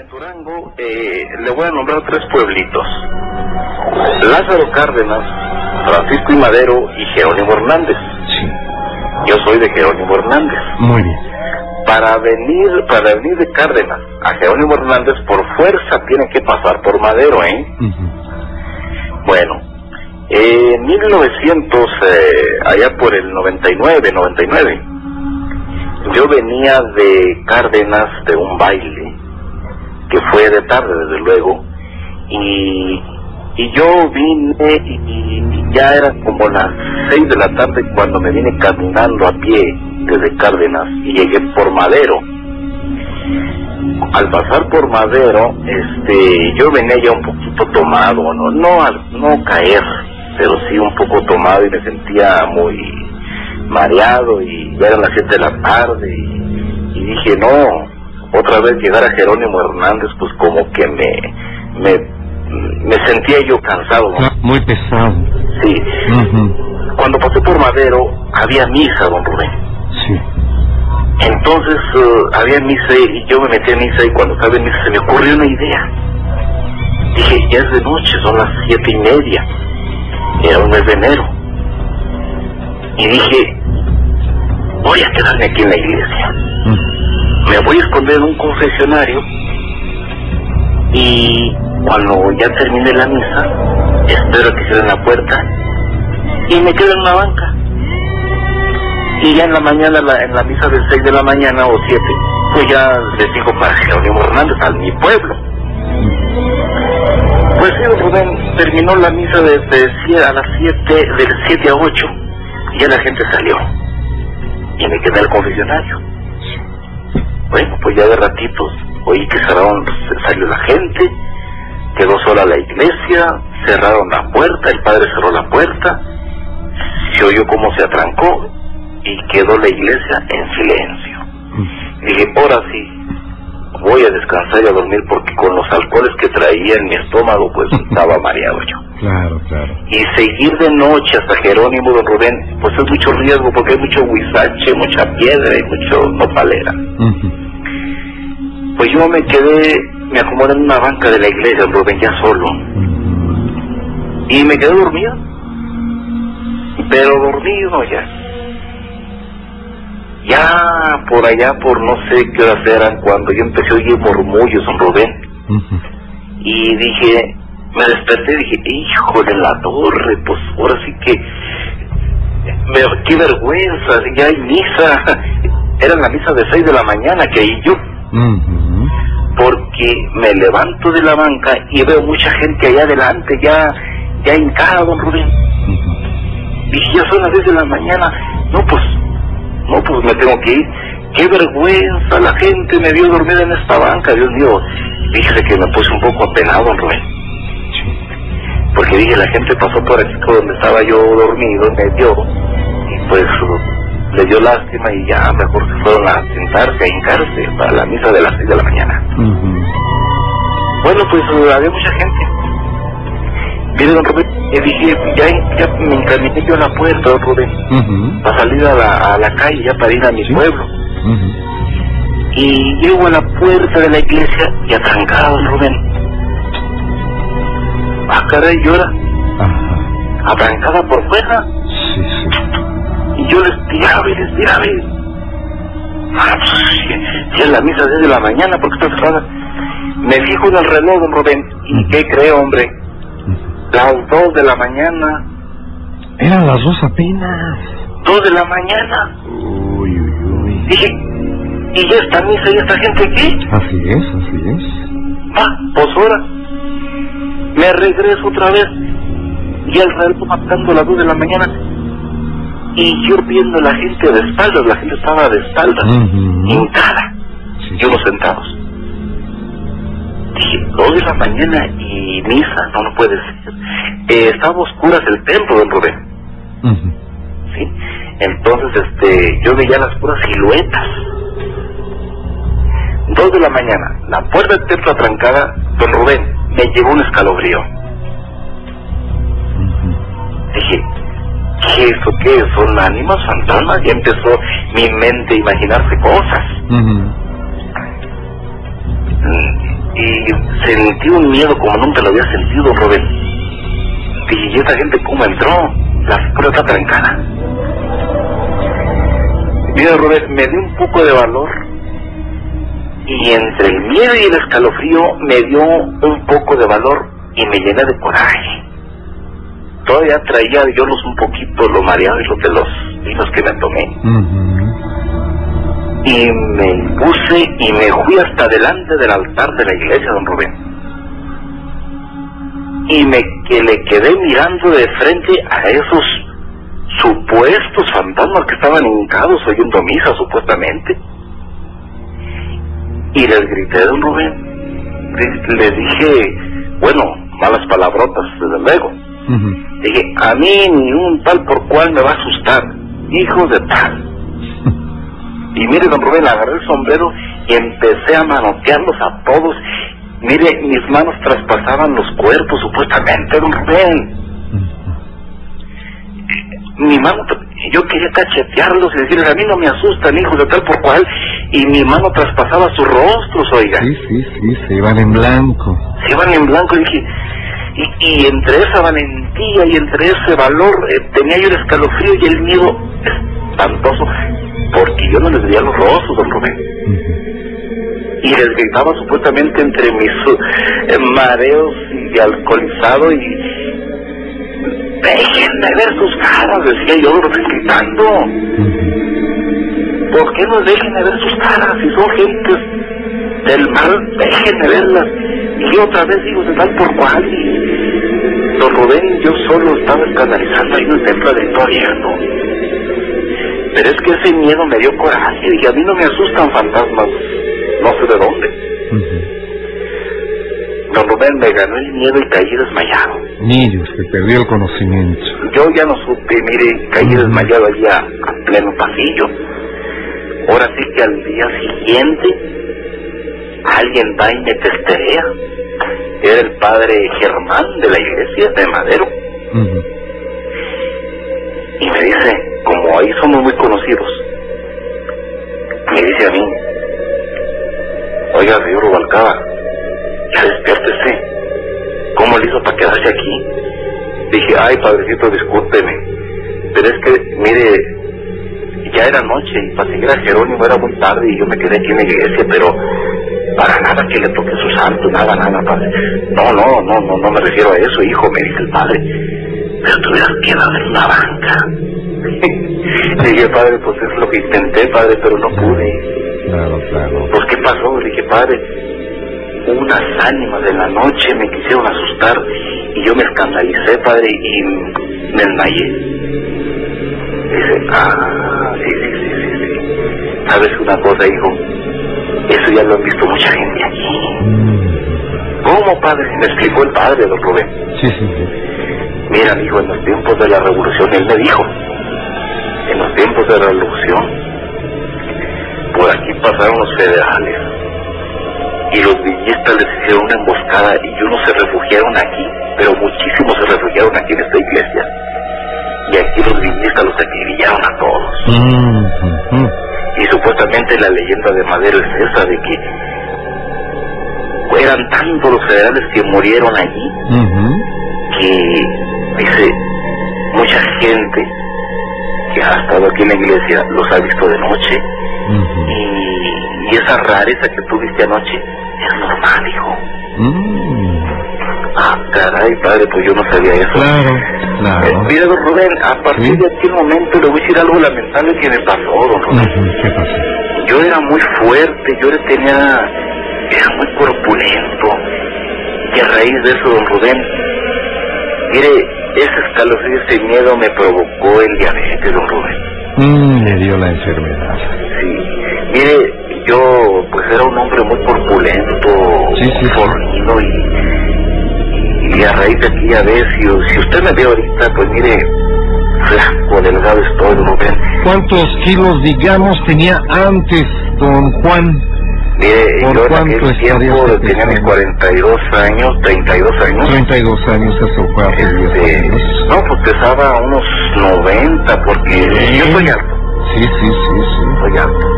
Durango eh, le voy a nombrar tres pueblitos. Lázaro Cárdenas, Francisco y Madero y Jerónimo Hernández. Sí. Yo soy de Jerónimo Hernández. Muy bien. Para venir, para venir de Cárdenas a Jerónimo Hernández, por fuerza tiene que pasar por Madero, ¿eh? Ujú. Bueno, eh, en 1900, eh, allá por el 99, 99, yo venía de Cárdenas de un baile, que fue de tarde desde luego, y, y yo vine y, ya era como las seis de la tarde cuando me vine caminando a pie desde Cárdenas y llegué por Madero. Al pasar por Madero, este, yo venía ya un poquito tomado, no, no, al- no caer, pero sí un poco tomado y me sentía muy mareado y ya eran las siete de la tarde y dije no, otra vez llegar a Jerónimo Hernández pues como que me, me, me sentía yo cansado, ¿no? Ah, Muy pesado. sí. Cuando pasé por Madero había misa, don Rubén. Sí. Entonces eh, había misa y yo me metí a misa y cuando estaba en misa se me ocurrió una idea. Dije, ya es de noche, son las siete y media. Era un mes de enero. Y dije, voy a quedarme aquí en la iglesia. Me voy a esconder en un confesionario y cuando ya termine la misa, espero que cierren la puerta y me quedo en una banca. Y ya en la mañana, en la misa del 6 de la mañana o 7, pues ya les digo para Jerónimo Hernández, a mi pueblo. Pues sí, Rubén, terminó la misa desde sie- a las 7, del 7 a 8, y ya la gente salió. Y me quedé al confesionario. Bueno, pues ya de ratitos oí que cerraron, salió la gente, quedó sola la iglesia, cerraron la puerta, el padre cerró la puerta, se oyó cómo se atrancó y quedó la iglesia en silencio. Ujú. Dije, ahora sí, voy a descansar y a dormir porque con los alcoholes que traía en mi estómago, pues estaba mareado yo. Claro, claro. Y seguir de noche hasta Jerónimo, don Rubén, pues es mucho riesgo porque hay mucho huizache, mucha piedra y mucho nopalera. Ujú. Pues yo me quedé, me acomodé en una banca de la iglesia, Rubén, ya solo. Y me quedé dormido. Pero dormido ya. Ya por allá, por no sé qué horas eran, cuando yo empecé a oír murmullos, don Rubén. Y dije, me desperté y dije, hijo de la torre, pues ahora sí que, me- qué vergüenza, ya hay misa. Era la misa de 6 de la mañana que ahí yo. Porque me levanto de la banca y veo mucha gente allá adelante, ya, ya hincada, don Rubén. Dije, ya son las 10 de la mañana. No, pues, no, pues me tengo que ir. Qué vergüenza, la gente me vio dormida en esta banca, Dios mío. Fíjese que me puse un poco apenado, don Rubén. Porque dije, la gente pasó por aquí donde estaba yo dormido, me vio, y pues le dio lástima y ya mejor se fueron a sentarse, a hincarse para la misa de las 6 de la mañana. Bueno, pues uh, había mucha gente. Mire, don Rubén, y dije, ya, ya me encaminé yo a la puerta, don Rubén, Ujú. para salir a la, a la calle, ya para ir a mi Sí. pueblo. Y llego a la puerta de la iglesia y atrancado, don Rubén. Ah, caray, llora, atrancada por fuera. Y yo les tiraba y les tiraba y... Ah, pues, si es la misa desde la mañana, porque está cerrada? Me fijo en el reloj, don Rubén, ¿y qué cree, hombre? Las dos de la mañana, Eran las dos apenas. dos de la mañana. Uy, uy, uy. Dije, ¿y ya esta misa y esta gente qué? Así es, así es. Va, pues ahora. Me regreso otra vez. Y el reloj marcando las dos de la mañana. Y yo viendo la gente de espaldas, la gente estaba de espaldas, Ujú. hincada, Sí, y unos sentados. Dije, dos de la mañana y misa, no, no puede ser. Eh, estaba a oscuras el templo, don Rubén. ¿sí? Entonces, este, yo veía las puras siluetas. Dos de la mañana, la puerta del templo atrancada, don Rubén, me llevó un escalofrío. Dije, ¿qué es o qué? ¿Son ánimas, fantasmas? Y empezó mi mente a imaginarse cosas. Mm, y sentí un miedo como nunca lo había sentido, Rubén. Y esa gente cómo entró, la puerta trancada. Mira, Rubén, me dio un poco de valor y entre el miedo y el escalofrío me dio un poco de valor y me llené de coraje. Todavía traía yo los un poquito lo mareado y lo de los vinos que me tomé. Y me puse y me fui hasta delante del altar de la iglesia, don Rubén. Y me que le quedé mirando de frente a esos supuestos fantasmas que estaban hincados oyendo misa, supuestamente. Y les grité, don Rubén. Le, le dije, bueno, malas palabrotas, desde luego. Dije, a mí ni un tal por cual me va a asustar, hijo de tal. y mire, don Rubén, agarré el sombrero y empecé a manotearlos a todos. Mire, mis manos traspasaban los cuerpos, supuestamente, don Rubén. Mi mano, yo quería cachetearlos y decirles, a mí no me asustan, hijos de tal por cual, y mi mano traspasaba sus rostros, oiga. Sí, sí, sí, se iban en blanco. Se iban en blanco y dije, y, y entre esa valentía y entre ese valor eh, tenía yo el escalofrío y el miedo espantoso, porque yo no les veía los rostros, don Rubén. Y les gritaba supuestamente entre mis eh, mareos y alcoholizado y... Déjenme ver sus caras, decía yo, gritando. ¿Por qué no déjenme ver sus caras si son gentes del mal? Déjenme verlas. Y otra vez digo, de tal por cual. Y don Rubén, yo solo estaba escandalizando ahí en el templo de Victoria, ¿no? Pero es que ese miedo me dio coraje y a mí no me asustan fantasmas, no sé de dónde. Don Rubén me ganó el miedo y caí desmayado. Niños, que perdió el conocimiento. Yo ya no supe, mire, caí desmayado allá a pleno pasillo. Ahora sí que al día siguiente alguien va y me testerea. Era el padre Germán de la iglesia de Madero. Y me dice, como ahí somos muy conocidos, me dice a mí, oiga, señor Rubalcaba, ya despiértese. ¿Cómo le hizo para quedarse aquí? Dije, ay, padrecito, discúlpeme. Pero es que, mire, ya era noche y para seguir a Jerónimo era muy tarde y yo me quedé aquí en la iglesia, pero para nada que le santo, nada, nada, padre. No, no, no, no, no me refiero a eso, hijo, me dice el padre. Pero tuvieras que en una banca. Le dije, padre, pues es lo que intenté, padre, pero no pude. Claro, claro. Pues, ¿qué pasó? Le dije, padre, unas ánimas de la noche me quisieron asustar y yo me escandalicé, padre, y me desmayé. Dice, ah, sí, sí, sí, sí, sí. ¿Sabes una cosa, hijo? Eso ya lo han visto mucha gente aquí. ¿Cómo, padre? Me explicó el padre, don Rubén. Sí, sí, sí. Mira, amigo, en los tiempos de la revolución, él me dijo, en los tiempos de la revolución, por aquí pasaron los federales y los villistas les hicieron una emboscada y unos se refugiaron aquí, pero muchísimos se refugiaron aquí en esta iglesia. Y aquí los villistas los acribillaron a todos. Y supuestamente la leyenda de Madero es esa, de que eran tantos los federales que murieron allí, que, dice, mucha gente que ha estado aquí en la iglesia los ha visto de noche. y, y esa rareza que tú viste anoche es normal, hijo. Ah, caray, padre, pues yo no sabía eso. Claro, claro. Eh, mira, don Rubén, a partir Sí. de aquel momento le voy a decir algo lamentable que me pasó, don Rubén. ¿Qué pasó? Yo era muy fuerte, yo era- tenía, era muy corpulento. Y a raíz de eso, don Rubén, mire, ese escalofrío, ese miedo me provocó el diabetes, don Rubén. Mm, le dio la enfermedad. Sí. Mire, yo pues era un hombre muy corpulento, Sí, sí, sí. fornido y, y a raíz de aquella vez, si, si usted me ve ahorita, pues mire, flaco, delgado estoy, don Rubén. ¿Cuántos kilos, digamos, tenía antes, don Juan? Mire, ¿Por yo en aquel tiempo tenía mis pesando? 42 años, 32 años. 32 años, eso fue hace 10 Este, años. no, pues pesaba unos 90 porque Sí. yo soy alto, Sí, sí, sí, sí. soy alto.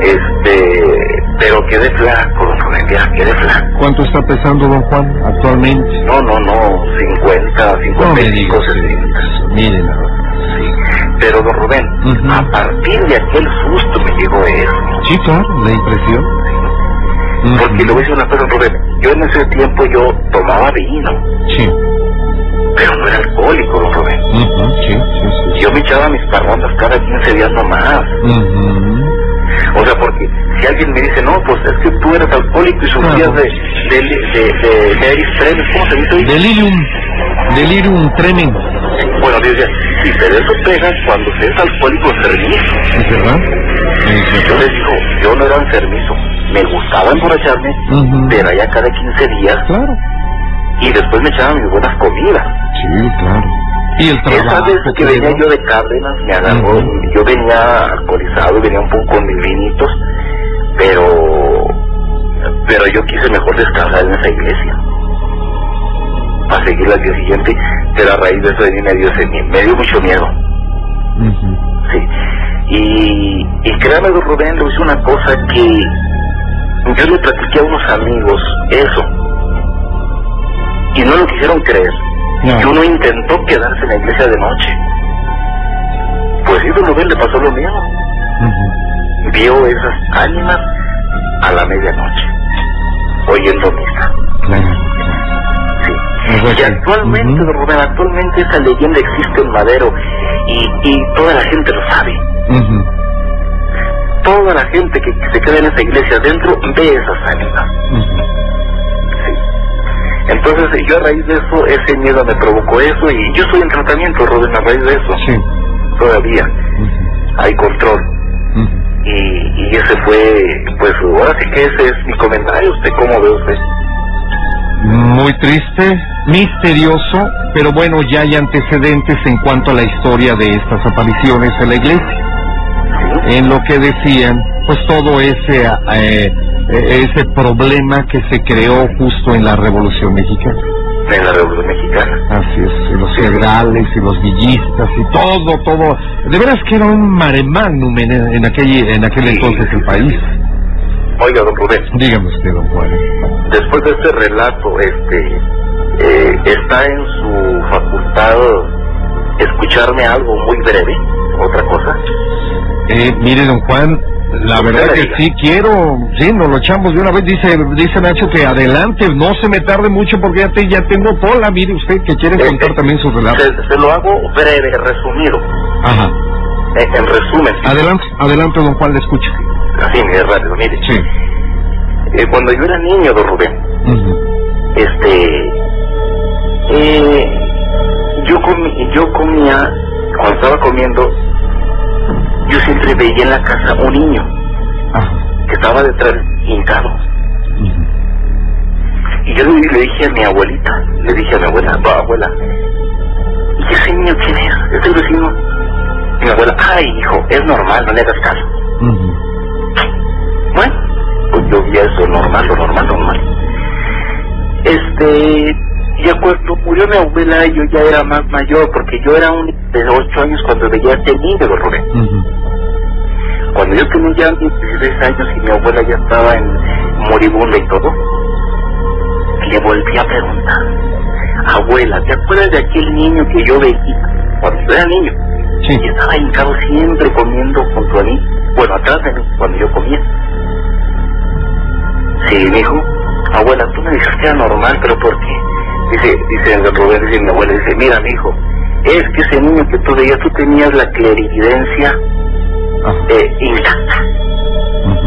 Este, pero quedé flaco, don Rubén. viera que de flaco. ¿Cuánto está pesando don Juan actualmente? No, no, no, 50, No me 55, digas 60. eso. Miren más. Sí. Pero, don Rubén, a partir de aquel susto me llegó eso. Sí, claro, la impresión. Porque le voy a decir una cosa, don Rubén. Yo en ese tiempo yo tomaba vino, Sí. pero no era alcohólico, don Rubén. Ujú, Sí, sí, sí. Yo me echaba mis parrandas cada 15 días nomás. O sea, porque si alguien me dice, no, pues es que tú eres alcohólico y sufrías de, de, de, de, ¿cómo se dice? Delirium. Delirium tremens. Bueno, decía, sí, pero eso pega cuando se es alcohólico enfermizo. ¿Es verdad? Es Yo verdad. les digo, yo no era enfermizo, me gustaba emborracharme, pero allá cada 15 días, Claro. y después me echaban mis buenas comidas. Sí, claro. Y el Esa trabajo. vez que venía yo de Cárdenas, me agarró, yo venía alcoholizado, venía un poco con mis vinitos, pero, pero yo quise mejor descansar en esa iglesia. Para seguir al día siguiente, pero a raíz de eso mí me dio, me dio mucho miedo. Ujú. Sí. Y, y créame, don Rubén, le hice una cosa que yo le platiqué a unos amigos eso. Y uno intentó quedarse en la iglesia de noche. Pues sí, don Rubén, le pasó lo mismo. Vio esas ánimas a la medianoche, oyendo misa. Claro. Sí. Y actualmente, ujú. don Rubén, actualmente esa leyenda existe en Madero y, y toda la gente lo sabe. Ujú. toda la gente que se queda en esa iglesia adentro ve esas ánimas. Entonces yo a raíz de eso, ese miedo me provocó eso y yo estoy en tratamiento, Rubén, a raíz de eso. Sí. Todavía hay control. Y, y ese fue, pues ahora sí que ese es mi comentario. ¿Usted cómo ve usted? Muy triste, misterioso, pero bueno, ya hay antecedentes en cuanto a la historia de estas apariciones en la iglesia. ¿Sí? En lo que decían, pues todo ese eh, ese problema que se creó justo en la Revolución Mexicana. En la Revolución Mexicana. Así es, y los federales y los villistas y todo, todo. De veras que era un mare magnum en, en aquel, en aquel Sí. entonces el país. Oiga, don Rubén, Dígame usted, don Juan. después de este relato, este, eh, está en su facultad escucharme algo muy breve, otra cosa. Eh, mire, don Juan, la verdad que sí quiero, sí, nos lo echamos de una vez. Dice, dice Nacho que adelante, no se me tarde mucho porque ya, te, ya tengo cola. Mire usted que quiere Eh, contar eh, también su relato. Se, se lo hago breve, resumido. Ajá. Eh, en resumen, Adelante, adelante, don Juan, le escucho. así muy rápido, mire. Sí. Cuando yo era niño, don Rubén, Ujú. este, eh, yo, comi- yo comía, cuando estaba comiendo, yo siempre veía en la casa un niño Ajá. que estaba detrás, hincado. Y yo le, le dije a mi abuelita, le dije a mi abuela, "Va, abuela, ¿y ese niño quién es? ¿Es el vecino? Y mi abuela, ay, hijo, es normal, no le hagas caso. Bueno, pues yo vi eso normal, lo normal, normal. Este, ya cuando murió mi abuela, yo ya era más mayor, porque yo era un de ocho años cuando veía a este niño, Rubén. Ujú. Cuando yo tenía ya 16 años y mi abuela ya estaba en moribunda y todo, le volví a preguntar, abuela, ¿te acuerdas de aquel niño que yo veía cuando yo era niño? Sí. Y estaba hincado siempre comiendo junto a mí, bueno, atrás de mí, cuando yo comía. Sí, me dijo, abuela, tú me dijiste que era normal, pero ¿por qué? Dice, dice Rubén, dice mi abuela, dice, mira, mi hijo, es que ese niño que tú veías, tú tenías la clarividencia. Eh, intacta.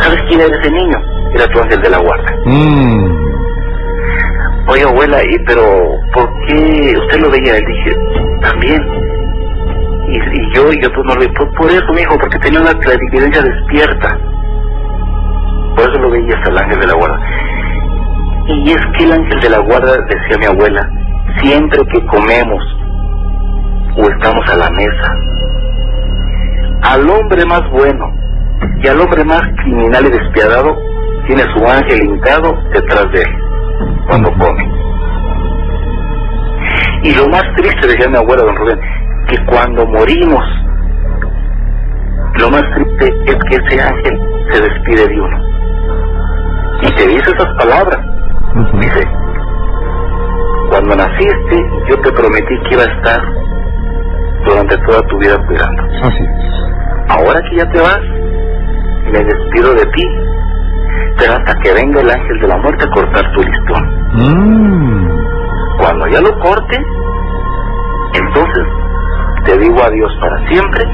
¿Sabes quién era ese niño? Era tu ángel de la guarda. Mm. Oye, abuela, ¿y pero por qué usted lo veía? Él dije, también. Y, y yo y otros no lo por eso, mi hijo, porque tenía una clarividencia despierta. Por eso lo veía hasta el ángel de la guarda. Y es que el ángel de la guarda, decía mi abuela, siempre que comemos o estamos a la mesa, al hombre más bueno y al hombre más criminal y despiadado, tiene su ángel hincado detrás de él cuando come. Y lo más triste, decía mi abuela, don Rubén, que cuando morimos, lo más triste es que ese ángel se despide de uno. Y te dice esas palabras. Dice, cuando naciste yo te prometí que iba a estar durante toda tu vida cuidando. Así es. Ahora que ya te vas, me despido de ti, pero hasta que venga el ángel de la muerte a cortar tu listón. Mm. Cuando ya lo corte, entonces te digo adiós para siempre.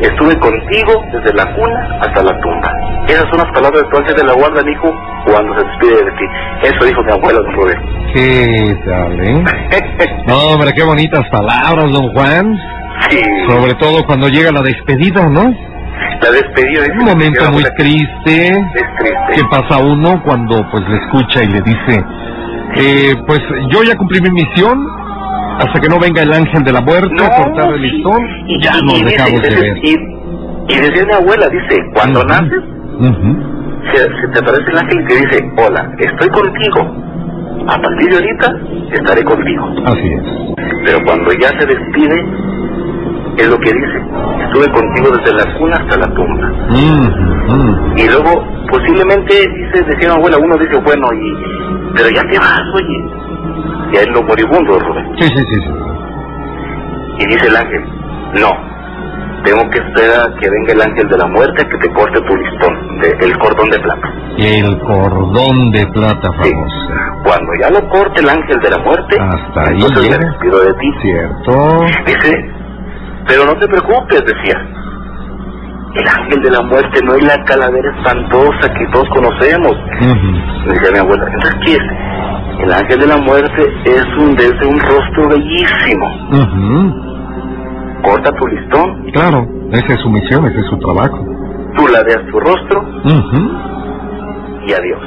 Estuve contigo desde la cuna hasta la tumba. Esas son las palabras de tu ángel de la guarda, mi hijo, cuando se despide de ti. Eso dijo mi abuela, don Rubén. ¿Qué tal, eh? No, hombre, qué bonitas palabras, don Juan. Sí, Sobre todo cuando llega la despedida, ¿no? la despedida. dice Un momento muy triste. Es triste. ¿Qué pasa uno cuando pues le escucha y le dice, eh, pues yo ya cumplí mi misión, hasta que no venga el ángel de la muerte a cortar el listón, Y- ya y- nos y dejamos de ver. Y, y decía mi abuela, dice, cuando Ujú. naces, Ujú. se, se te aparece el ángel que dice, hola, estoy contigo. A partir de ahorita estaré contigo. Así es. Pero cuando ya se despide, es lo que dice, estuve contigo desde la cuna hasta la tumba. Y luego, posiblemente, dice, decía abuela, uno dice, bueno, y, pero ya te vas, oye. Ya es lo moribundo, Rubén. Sí, sí, sí, sí. Y dice el ángel, no, tengo que esperar a que venga el ángel de la muerte que te corte tu listón, de- el cordón de plata. El cordón de plata Sí. famoso. Cuando ya lo corte el ángel de la muerte, Hasta ahí entonces me despido de ti. Cierto. Dice, pero no te preocupes, decía. El ángel de la muerte no es la calavera espantosa que todos conocemos. Ujú. Decía mi abuela, entonces ¿qué es? El ángel de la muerte es un desde un rostro bellísimo. Ujú. Corta tu listón, Claro, esa es su misión, ese es su trabajo. tú ladeas tu rostro Ujú. y adiós.